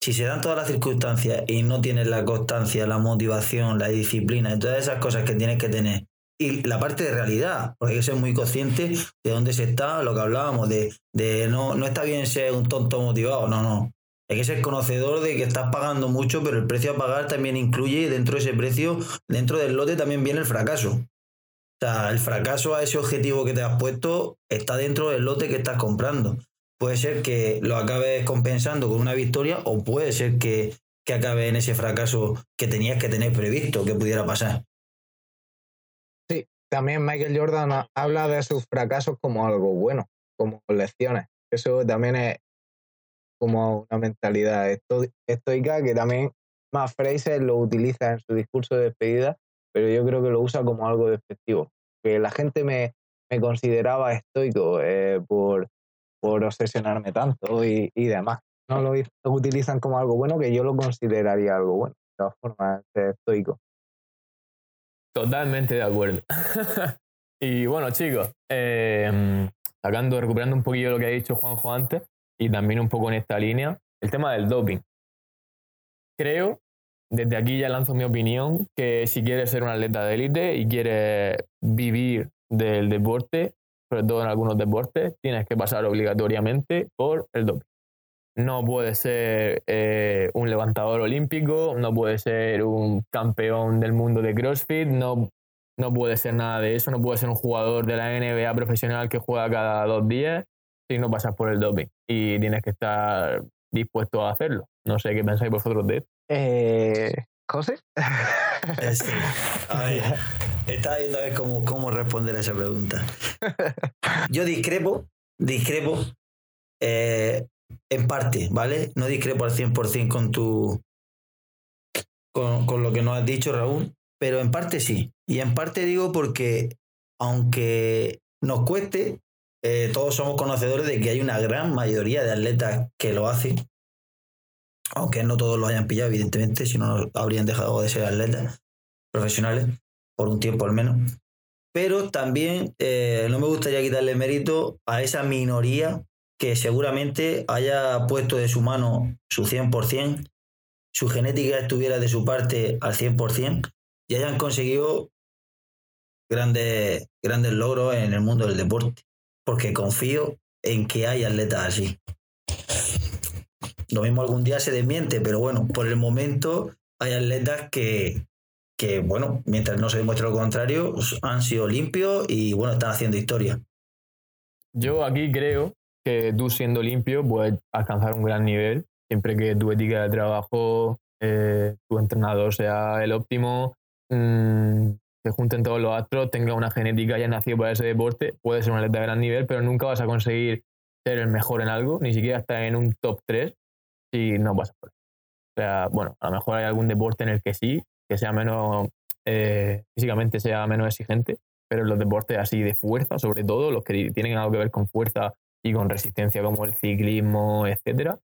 si se dan todas las circunstancias y no tienes la constancia, la motivación, la disciplina todas esas cosas que tienes que tener, y la parte de realidad, porque hay que ser muy consciente de dónde se está, lo que hablábamos, de, de no, no está bien ser un tonto motivado, no, no. Hay que ser conocedor de que estás pagando mucho, pero el precio a pagar también incluye, dentro de ese precio, dentro del lote también viene el fracaso. O sea, el fracaso a ese objetivo que te has puesto está dentro del lote que estás comprando puede ser que lo acabes compensando con una victoria o puede ser que, que acabe en ese fracaso que tenías que tener previsto que pudiera pasar. Sí, también Michael Jordan habla de sus fracasos como algo bueno, como lecciones. Eso también es como una mentalidad estoica que también más Fraser lo utiliza en su discurso de despedida, pero yo creo que lo usa como algo despectivo. Que la gente me, me consideraba estoico eh, por, por obsesionarme tanto y, y demás. No lo, utilizan como algo bueno que yo lo consideraría algo bueno, de todas formas, estoico. Totalmente de acuerdo. [LAUGHS] y bueno, chicos, eh, sacando, recuperando un poquillo lo que ha dicho Juanjo antes y también un poco en esta línea, el tema del doping. Creo, desde aquí ya lanzo mi opinión, que si quieres ser un atleta de élite y quieres vivir del deporte, sobre todo en algunos deportes, tienes que pasar obligatoriamente por el doping. No puede ser eh, un levantador olímpico, no puede ser un campeón del mundo de CrossFit, no, no puede ser nada de eso, no puede ser un jugador de la NBA profesional que juega cada dos días si no pasas por el doping. Y tienes que estar dispuesto a hacerlo. No sé qué pensáis vosotros de esto. Eh, ¿José? a [LAUGHS] ver, estaba viendo a ver cómo, cómo responder a esa pregunta. Yo discrepo, discrepo eh, en parte, ¿vale? No discrepo al 100% con tu. Con, con lo que nos has dicho, Raúl, pero en parte sí. Y en parte digo porque, aunque nos cueste, eh, todos somos conocedores de que hay una gran mayoría de atletas que lo hacen aunque no todos lo hayan pillado, evidentemente, si no habrían dejado de ser atletas profesionales, por un tiempo al menos. Pero también eh, no me gustaría quitarle mérito a esa minoría que seguramente haya puesto de su mano su 100%, su genética estuviera de su parte al 100% y hayan conseguido grandes, grandes logros en el mundo del deporte. Porque confío en que hay atletas así. Lo mismo algún día se desmiente, pero bueno, por el momento hay atletas que, que bueno, mientras no se demuestre lo contrario, han sido limpios y bueno, están haciendo historia. Yo aquí creo que tú siendo limpio puedes alcanzar un gran nivel, siempre que tu ética de trabajo, eh, tu entrenador sea el óptimo, mm, se junten todos los astros, tenga una genética ya nacido para ese deporte, puedes ser un atleta de gran nivel, pero nunca vas a conseguir ser el mejor en algo, ni siquiera estar en un top 3 si no pasa por O sea, bueno, a lo mejor hay algún deporte en el que sí, que sea menos, eh, físicamente sea menos exigente, pero los deportes así de fuerza, sobre todo, los que tienen algo que ver con fuerza y con resistencia como el ciclismo, etcétera,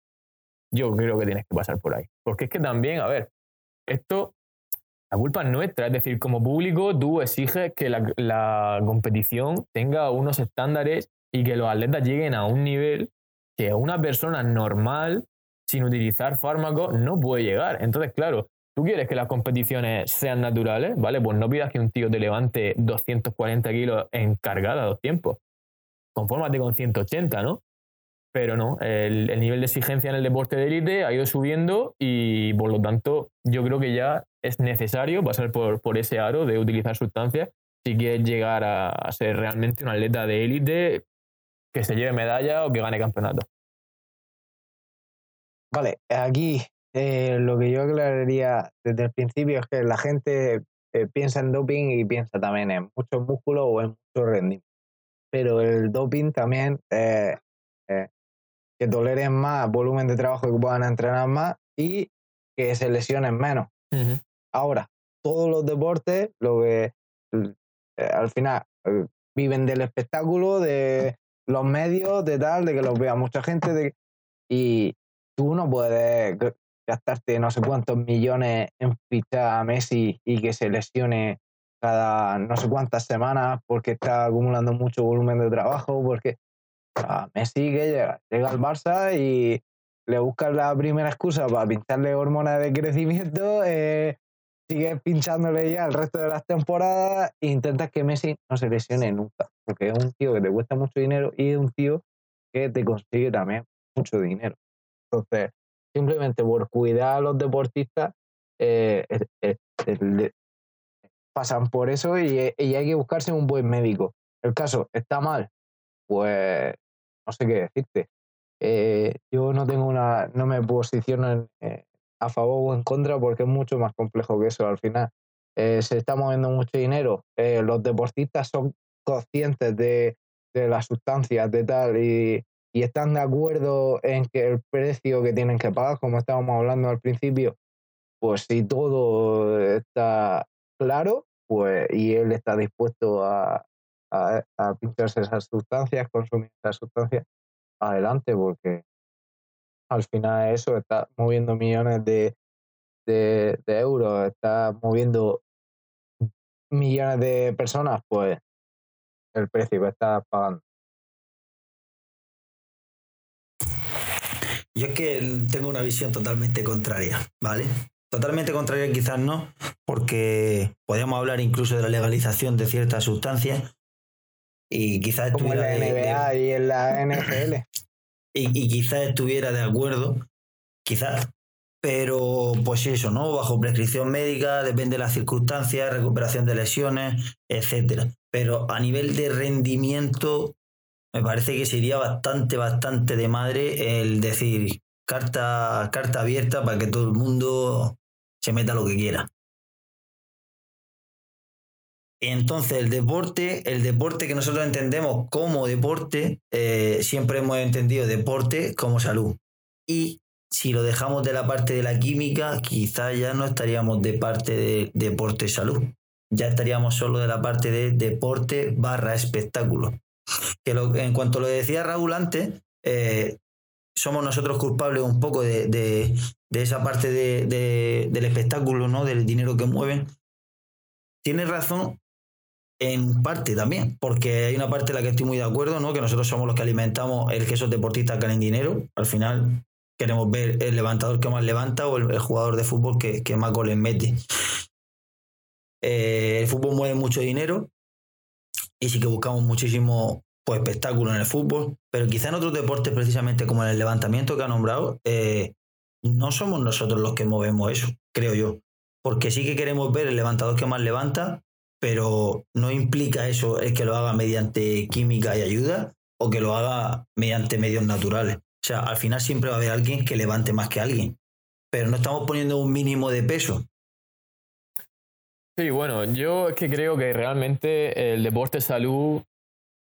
yo creo que tienes que pasar por ahí. Porque es que también, a ver, esto, la culpa es nuestra, es decir, como público tú exiges que la competición tenga unos estándares y que los atletas lleguen a un nivel que una persona normal, sin utilizar fármacos, no puede llegar. Entonces, claro, tú quieres que las competiciones sean naturales, ¿vale? Pues no pidas que un tío te levante 240 kilos en cargada a dos tiempos. Confórmate con 180, ¿no? Pero no, el, nivel de exigencia en el deporte de élite ha ido subiendo y por lo tanto yo creo que ya es necesario pasar por, ese aro de utilizar sustancias si quieres llegar a ser realmente un atleta de élite que se lleve medalla o que gane campeonato. Vale, aquí eh, lo que yo aclararía desde el principio es que la gente eh, piensa en doping y piensa también en mucho músculo o en mucho rendimiento. Pero el doping también eh, que toleren más volumen de trabajo que puedan entrenar más y que se lesionen menos. Ahora, todos los deportes, lo que al final viven del espectáculo, de los medios, de tal, de que los vea mucha gente, de, y tú no puedes gastarte no sé cuántos millones en fichar a Messi y que se lesione cada no sé cuántas semanas porque está acumulando mucho volumen de trabajo, porque a Messi que llega, llega al Barça y le buscas la primera excusa para pincharle hormonas de crecimiento, eh, sigues pinchándole ya el resto de las temporadas e intentas que Messi no se lesione nunca, porque es un tío que te cuesta mucho dinero y es un tío que te consigue también mucho dinero. Entonces, simplemente por cuidar a los deportistas, eh, pasan por eso y, hay que buscarse un buen médico. El caso está mal, pues no sé qué decirte. Eh, yo no tengo una, no me posiciono eh, a favor o en contra porque es mucho más complejo que eso. Al final se está moviendo mucho dinero. los deportistas son conscientes de, de las sustancias, de tal, y, y están de acuerdo en que el precio que tienen que pagar, como estábamos hablando al principio, pues si todo está claro, pues y él está dispuesto a, a, pincharse esas sustancias, consumir esas sustancias, adelante, porque al final eso está moviendo millones de, de, de euros, está moviendo millones de personas, pues el precio que está pagando. Yo es que tengo una visión totalmente contraria, ¿vale? Totalmente contraria quizás no, porque podríamos hablar incluso de la legalización de ciertas sustancias y quizás Como en la NBA y en la NFL. [CLEARS THROAT] Y, quizás estuviera de acuerdo, quizás, pero pues eso, ¿no? Bajo prescripción médica, depende de las circunstancias, recuperación de lesiones, etcétera. Pero a nivel de rendimiento, me parece que sería bastante, bastante de madre el decir carta, carta abierta para que todo el mundo se meta lo que quiera. Entonces, el deporte, el deporte que nosotros entendemos como deporte, eh, siempre hemos entendido deporte como salud. Y si lo dejamos de la parte de la química, quizás ya no estaríamos de parte de deporte salud. Ya estaríamos solo de la parte de deporte barra espectáculo que en cuanto lo decía Raúl antes, eh, somos nosotros culpables un poco de, esa parte del espectáculo, ¿no? del dinero que mueven. Tienes razón en parte también, porque hay una parte en la que estoy muy de acuerdo, ¿no? que nosotros somos los que alimentamos el que esos deportistas ganen dinero. Al final queremos ver el levantador que más levanta o el, jugador de fútbol que, más goles mete. Eh, el fútbol mueve mucho dinero y sí que buscamos muchísimo pues, espectáculo en el fútbol, pero quizá en otros deportes, precisamente como en el levantamiento que ha nombrado, eh, no somos nosotros los que movemos eso, creo yo. Porque sí que queremos ver el levantador que más levanta, pero no implica eso el que lo haga mediante química y ayuda o que lo haga mediante medios naturales. O sea, al final siempre va a haber alguien que levante más que alguien, pero no estamos poniendo un mínimo de peso. Sí, bueno, yo es que creo que realmente el deporte es salud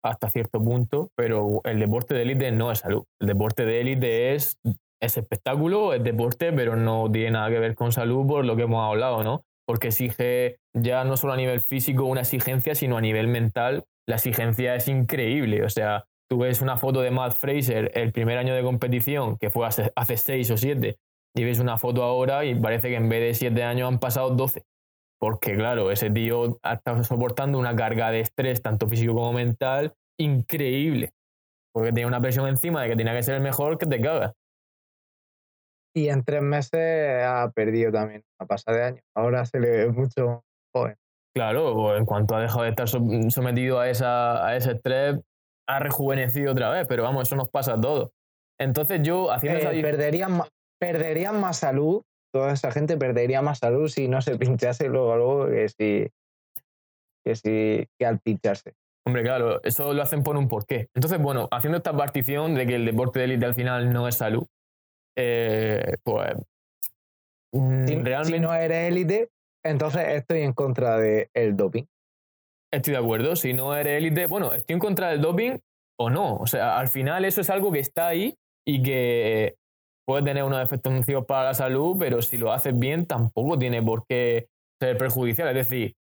hasta cierto punto, pero el deporte de élite no es salud. El deporte de élite es, es espectáculo, es deporte, pero no tiene nada que ver con salud por lo que hemos hablado, ¿no? Porque exige ya no solo a nivel físico una exigencia, sino a nivel mental la exigencia es increíble. O sea, tú ves una foto de Matt Fraser el primer año de competición, que fue hace, hace seis o siete, y ves una foto ahora y parece que en vez de siete años han pasado doce. Porque claro, ese tío ha estado soportando una carga de estrés, tanto físico como mental, increíble. Porque tiene una presión encima de que tiene que ser el mejor que te caga. Y en tres meses ha perdido también a pasar de año. Ahora se le ve mucho joven. Claro, pues en cuanto ha dejado de estar sometido a, esa, a ese estrés, ha rejuvenecido otra vez, pero vamos, eso nos pasa a todos. Entonces yo, haciendo esa... Eh, perderían, perderían más salud, toda esa gente perdería más salud si no se [LAUGHS] pinchase luego luego que si, que si que al pincharse. Hombre, claro, eso lo hacen por un porqué. Entonces, bueno, haciendo esta partición de que el deporte de élite al final no es salud, eh, pues mm, si, realmente... Si no eres élite, entonces estoy en contra del el doping. Estoy de acuerdo. Si no eres élite, bueno, estoy en contra del doping o no. O sea, al final eso es algo que está ahí y que puede tener unos efectos nocivos para la salud, pero si lo haces bien tampoco tiene por qué ser perjudicial. Es decir,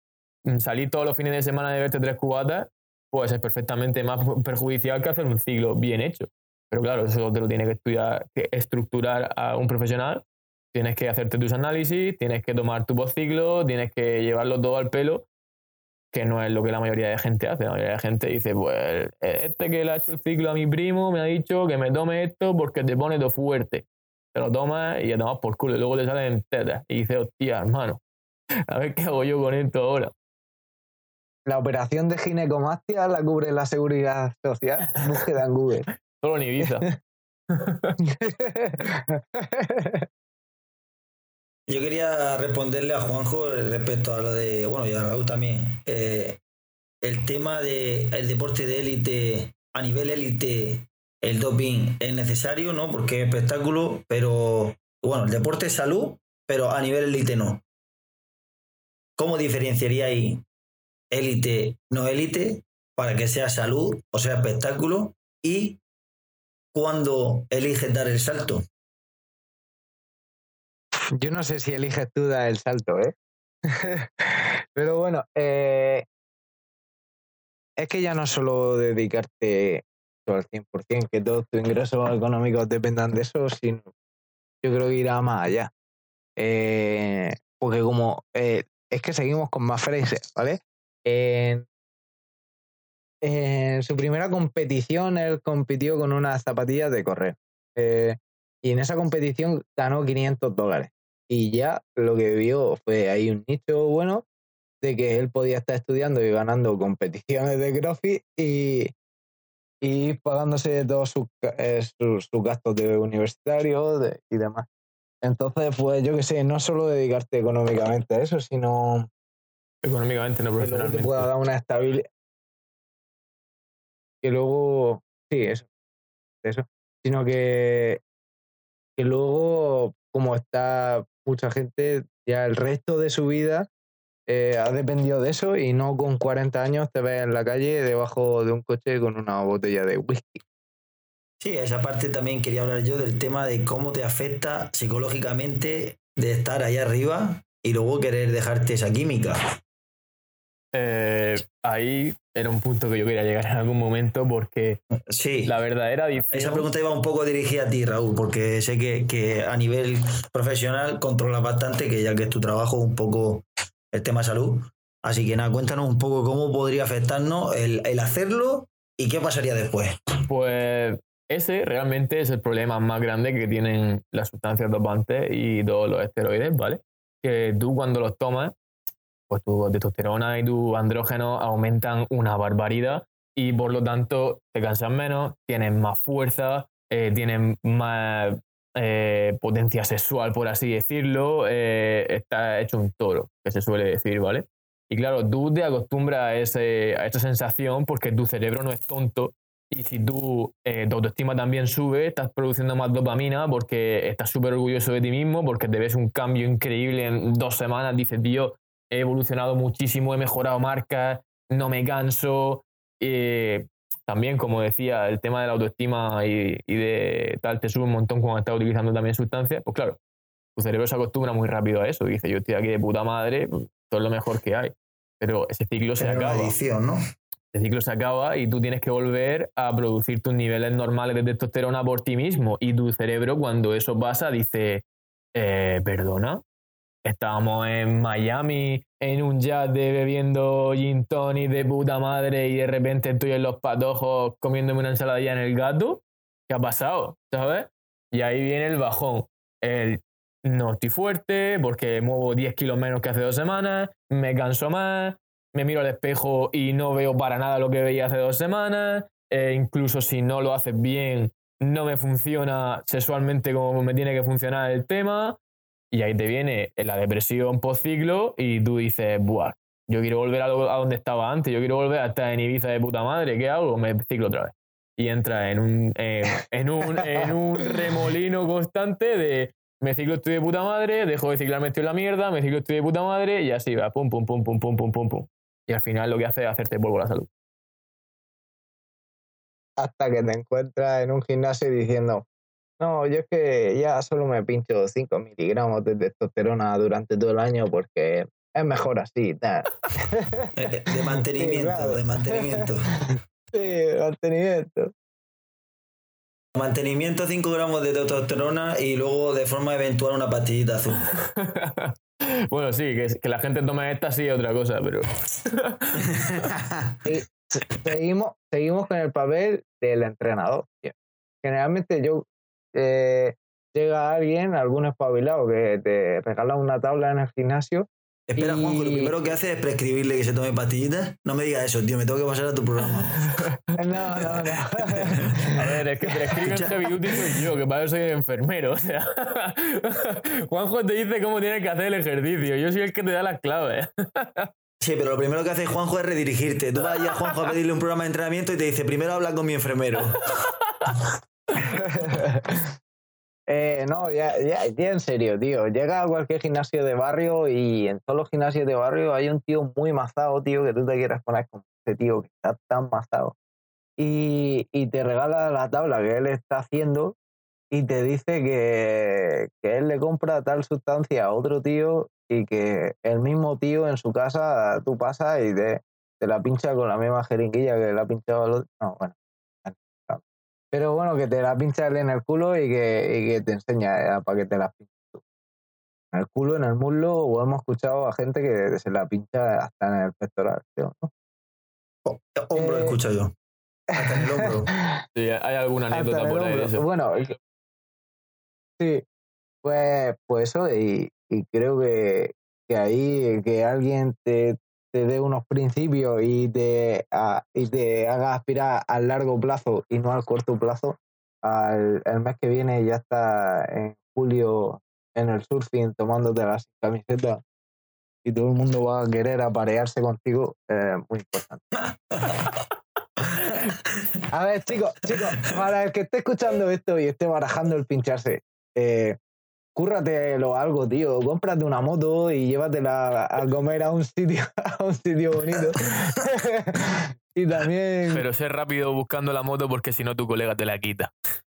mm, salir todos los fines de semana de verte tres cubatas puede ser perfectamente más [LAUGHS] perjudicial que hacer un ciclo bien hecho. Pero claro, eso te lo tiene que estudiar, que estructurar a un profesional. Tienes que hacerte tus análisis, tienes que tomar tu postciclo, tienes que llevarlo todo al pelo, que no es lo que la mayoría de gente hace. La mayoría de gente dice, pues este que le ha hecho el ciclo a mi primo me ha dicho que me tome esto porque te pone todo fuerte. Te lo tomas y ya tomas por culo y luego te salen tetas. Y dices, hostia, hermano, a ver qué hago yo con esto ahora. La operación de ginecomastia la cubre la seguridad social. Búsqueda en Google. [LAUGHS] Solo en Ibiza. [LAUGHS] Yo quería responderle a Juanjo respecto a lo de, bueno, y a Raúl también. Eh, el tema del el deporte de élite, a nivel élite, el doping es necesario, ¿no? Porque es espectáculo, pero bueno, el deporte es salud, pero a nivel élite no. ¿Cómo diferenciaríais élite, no élite, para que sea salud o sea espectáculo? Y cuando eliges dar el salto? Yo no sé si eliges tú dar el salto, ¿eh? [LAUGHS] Pero bueno, eh, es que ya no solo dedicarte al 100%, que todos tus ingresos económicos dependan de eso, sino yo creo que irá más allá. Eh, porque como eh, es que seguimos con más Fraser, ¿vale? En su primera competición, él compitió con unas zapatillas de correr. Eh, y en esa competición ganó 500 dólares. Y ya lo que vio fue ahí un nicho bueno de que él podía estar estudiando y ganando competiciones de CrossFit y, y pagándose todos sus, eh, sus, gastos de universitario y demás. Entonces, pues yo qué sé, no solo dedicarte económicamente a eso, sino... Económicamente, no profesionalmente. Que te pueda dar una estabilidad, que luego, sí, eso, eso, sino que, que luego, como está mucha gente, ya el resto de su vida eh, ha dependido de eso y no con 40 años te ves en la calle debajo de un coche con una botella de whisky. Sí, esa parte también quería hablar yo del tema de cómo te afecta psicológicamente de estar ahí arriba y luego querer dejarte esa química. Eh, ahí era un punto que yo quería llegar en algún momento porque sí, la verdadera Esa pregunta iba un poco dirigida a ti, Raúl, porque sé que, que a nivel profesional controlas bastante, que ya que es tu trabajo un poco el tema salud. Así que nada, cuéntanos un poco cómo podría afectarnos el, hacerlo y qué pasaría después. Pues ese realmente es el problema más grande que tienen las sustancias dopantes y todos los esteroides, ¿vale? Que tú cuando los tomas pues tu testosterona y tu andrógeno aumentan una barbaridad y por lo tanto te cansas menos, tienes más fuerza, eh, tienes más eh, potencia sexual, por así decirlo, eh, está hecho un toro, que se suele decir, ¿vale? Y claro, tú te acostumbras a, ese, a esta sensación porque tu cerebro no es tonto y si tú, tu autoestima también sube, estás produciendo más dopamina porque estás súper orgulloso de ti mismo, porque te ves un cambio increíble en dos semanas, dices, tío, he evolucionado muchísimo, he mejorado marcas, no me canso. Eh, también, como decía, el tema de la autoestima y, de tal te sube un montón cuando estás utilizando también sustancias. Pues claro, tu cerebro se acostumbra muy rápido a eso. Y dice, yo estoy aquí de puta madre, todo es lo mejor que hay. Pero ese ciclo se acaba. Adicción, ¿no? el ciclo se acaba y tú tienes que volver a producir tus niveles normales de testosterona por ti mismo. Y tu cerebro, cuando eso pasa, dice, eh, perdona, estábamos en Miami en un de bebiendo gin tonic de puta madre y de repente estoy en los patojos comiéndome una ensaladilla en el gato. ¿Qué ha pasado? ¿Sabes? Y ahí viene el bajón. El no estoy fuerte porque muevo 10 kilos menos que hace dos semanas, me canso más, me miro al espejo y no veo para nada lo que veía hace dos semanas, e incluso si no lo haces bien, no me funciona sexualmente como me tiene que funcionar el tema, y ahí te viene la depresión post ciclo y tú dices, buah, yo quiero volver a, donde estaba antes, yo quiero volver a estar en Ibiza de puta madre, ¿qué hago? Me ciclo otra vez. Y entra en un, en, un, en un [LAUGHS] remolino constante de me ciclo estoy de puta madre, dejo de ciclarme estoy en la mierda, me ciclo estoy de puta madre y así va, pum, pum, pum, pum, pum, pum, pum, pum. Y al final lo que hace es hacerte polvo la salud. Hasta que te encuentras en un gimnasio diciendo, no, yo es que ya solo me pincho 5 miligramos de testosterona durante todo el año porque es mejor así. [LAUGHS] Eh, de [LAUGHS] mantenimiento, de mantenimiento. [LAUGHS] Sí, de mantenimiento. Mantenimiento 5 gramos de testosterona y luego de forma eventual una pastillita azul. bueno, sí, que, la gente tome esta sí es otra cosa, pero. seguimos, seguimos con el papel del entrenador. Generalmente yo eh, llega alguien, algún espabilado que te regala una tabla en el gimnasio. Espera, Juanjo, lo primero que hace es prescribirle que se tome pastillitas. No me digas eso, tío, me tengo que pasar a tu programa. [LAUGHS] no, no, no. [LAUGHS] a ver, es que prescriben heavy duty soy yo, que para eso soy enfermero. O sea, [LAUGHS] Juanjo te dice cómo tienes que hacer el ejercicio. Yo soy el que te da las claves. Sí, pero lo primero que hace Juanjo es redirigirte. Tú vas a Juanjo a pedirle un programa de entrenamiento y te dice, primero habla con mi enfermero. [LAUGHS] Eh, no, ya, en serio, tío. Llega a cualquier gimnasio de barrio y en todos los gimnasios de barrio hay un tío muy mazado, tío, que tú te quieras poner con este tío que está tan mazado. Y, te regala la tabla que él está haciendo y te dice que, él le compra tal sustancia a otro tío y que el mismo tío en su casa tú pasas y te, te la pincha con la misma jeringuilla que le ha pinchado al otro. No, bueno, pero bueno, que te la pincha en el culo y que, y que te enseña eh, para que te la pinches tú. En el culo, en el muslo, o hemos escuchado a gente que se la pincha hasta en el pectoral, ¿no? hombro he eh, escuchado yo. Hasta en el hombro. [LAUGHS] Sí, hay alguna anécdota por ahí. Eso. Bueno, sí, pues, pues eso, y, y creo que, que ahí que alguien te, te dé unos principios y te, y te haga aspirar al largo plazo y no al corto plazo, al el mes que viene ya está en julio en el surfing tomándote las camisetas y todo el mundo va a querer aparearse contigo, eh, muy importante. [LAUGHS] A ver, chicos, chicos, para el que esté escuchando esto y esté barajando el pincharse, eh, cúrratelo algo, tío. Cómprate una moto y llévatela a comer a un sitio, [LAUGHS] a un sitio bonito. [LAUGHS] y también. Pero sé rápido buscando la moto porque si no tu colega te la quita.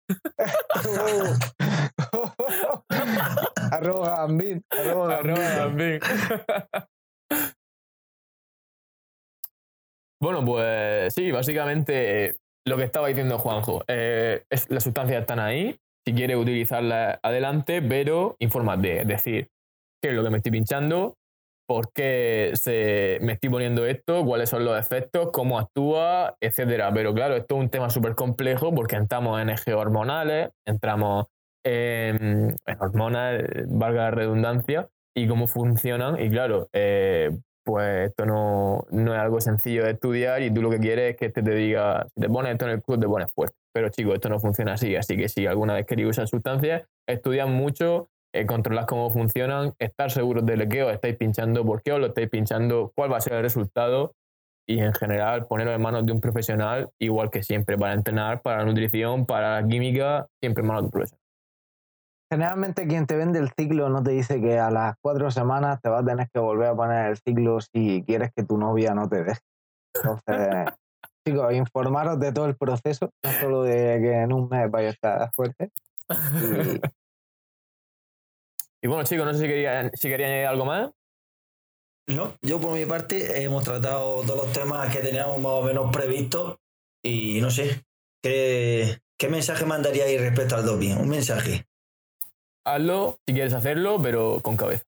[LAUGHS] arroba Gambin. Arroba, Gambin. bueno, pues sí, básicamente lo que estaba diciendo Juanjo. Eh, es, las sustancias están ahí si quieres utilizarla adelante, pero infórmate, es decir, qué es lo que me estoy pinchando, por qué se, me estoy poniendo esto, cuáles son los efectos, cómo actúa, etcétera. Pero claro, esto es un tema súper complejo porque entramos en ejes hormonales, entramos en, hormonas, valga la redundancia, y cómo funcionan. Y claro, eh, pues esto no, no, es algo sencillo de estudiar y tú lo que quieres es que este te diga, si te pones esto en el club, te pones fuerte. Pero chicos, esto no funciona así, así que si alguna vez queréis usar sustancias, estudiad mucho, eh, cómo funcionan, estar seguros de qué os estáis pinchando, por qué os lo estáis pinchando, cuál va a ser el resultado y en general ponerlo en manos de un profesional, igual que siempre, para entrenar, para la nutrición, para la química, siempre en manos de un profesional. Generalmente quien te vende el ciclo no te dice que a las cuatro semanas te vas a tener que volver a poner el ciclo si quieres que tu novia no te deje. Entonces, chicos, informaros de todo el proceso, no solo de que en un mes vaya a estar fuerte. [LAUGHS] Y, bueno, chicos, no sé si quería, si quería añadir algo más. No, yo por mi parte hemos tratado todos los temas que teníamos más o menos previstos y no sé, ¿qué, qué mensaje mandaríais respecto al doping? Un mensaje. Hazlo si quieres hacerlo, pero con cabeza.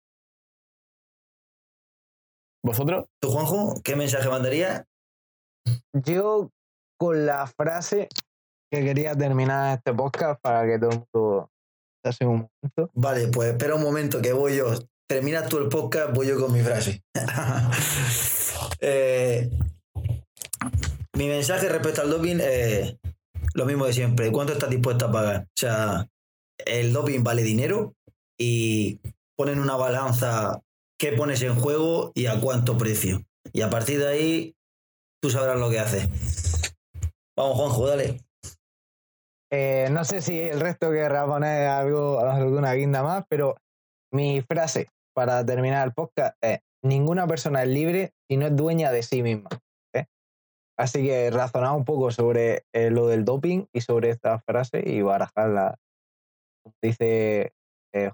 ¿Vosotros? ¿Tú, Juanjo, qué mensaje mandarías? Yo con la frase que quería terminar este podcast para que todo el un momento. Vale, pues espera un momento que voy yo. Termina tú el podcast, voy yo con mi frase. [LAUGHS] Eh, mi mensaje respecto al doping es lo mismo de siempre. ¿Cuánto estás dispuesto a pagar? O sea, el doping vale dinero y ponen una balanza qué pones en juego y a cuánto precio. Y a partir de ahí, tú sabrás lo que haces. Vamos, Juanjo, dale. Eh, no sé si el resto querrá poner algo, alguna guinda más, pero mi frase para terminar el podcast es: ninguna persona es libre si no es dueña de sí misma. ¿eh? Así que razonad un poco sobre eh, lo del doping y sobre esta frase y barajarla, dice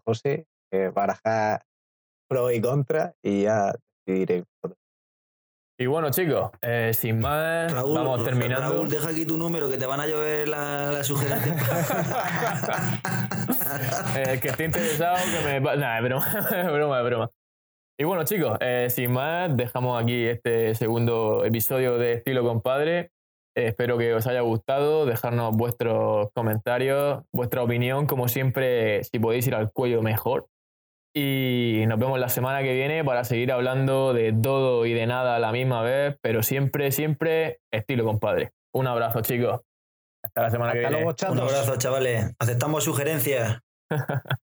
José, barajar pro y contra y ya decidiré. Y bueno, chicos, eh, sin más, vamos [LAUGHS] terminando. Raúl, deja aquí tu número que te van a llover las la sugerencias. [LAUGHS] eh, que esté interesado, que me. Nada, es broma, [LAUGHS] es broma, es broma. Y bueno, chicos, eh, sin más, dejamos aquí este segundo episodio de Estilo Compadre. Eh, espero que os haya gustado. Dejarnos vuestros comentarios, vuestra opinión. Como siempre, si podéis ir al cuello, mejor. Y nos vemos la semana que viene para seguir hablando de todo y de nada a la misma vez, pero siempre, siempre estilo compadre. Un abrazo, chicos. Hasta la semana que viene. Un abrazo, chavales. Aceptamos sugerencias. [LAUGHS]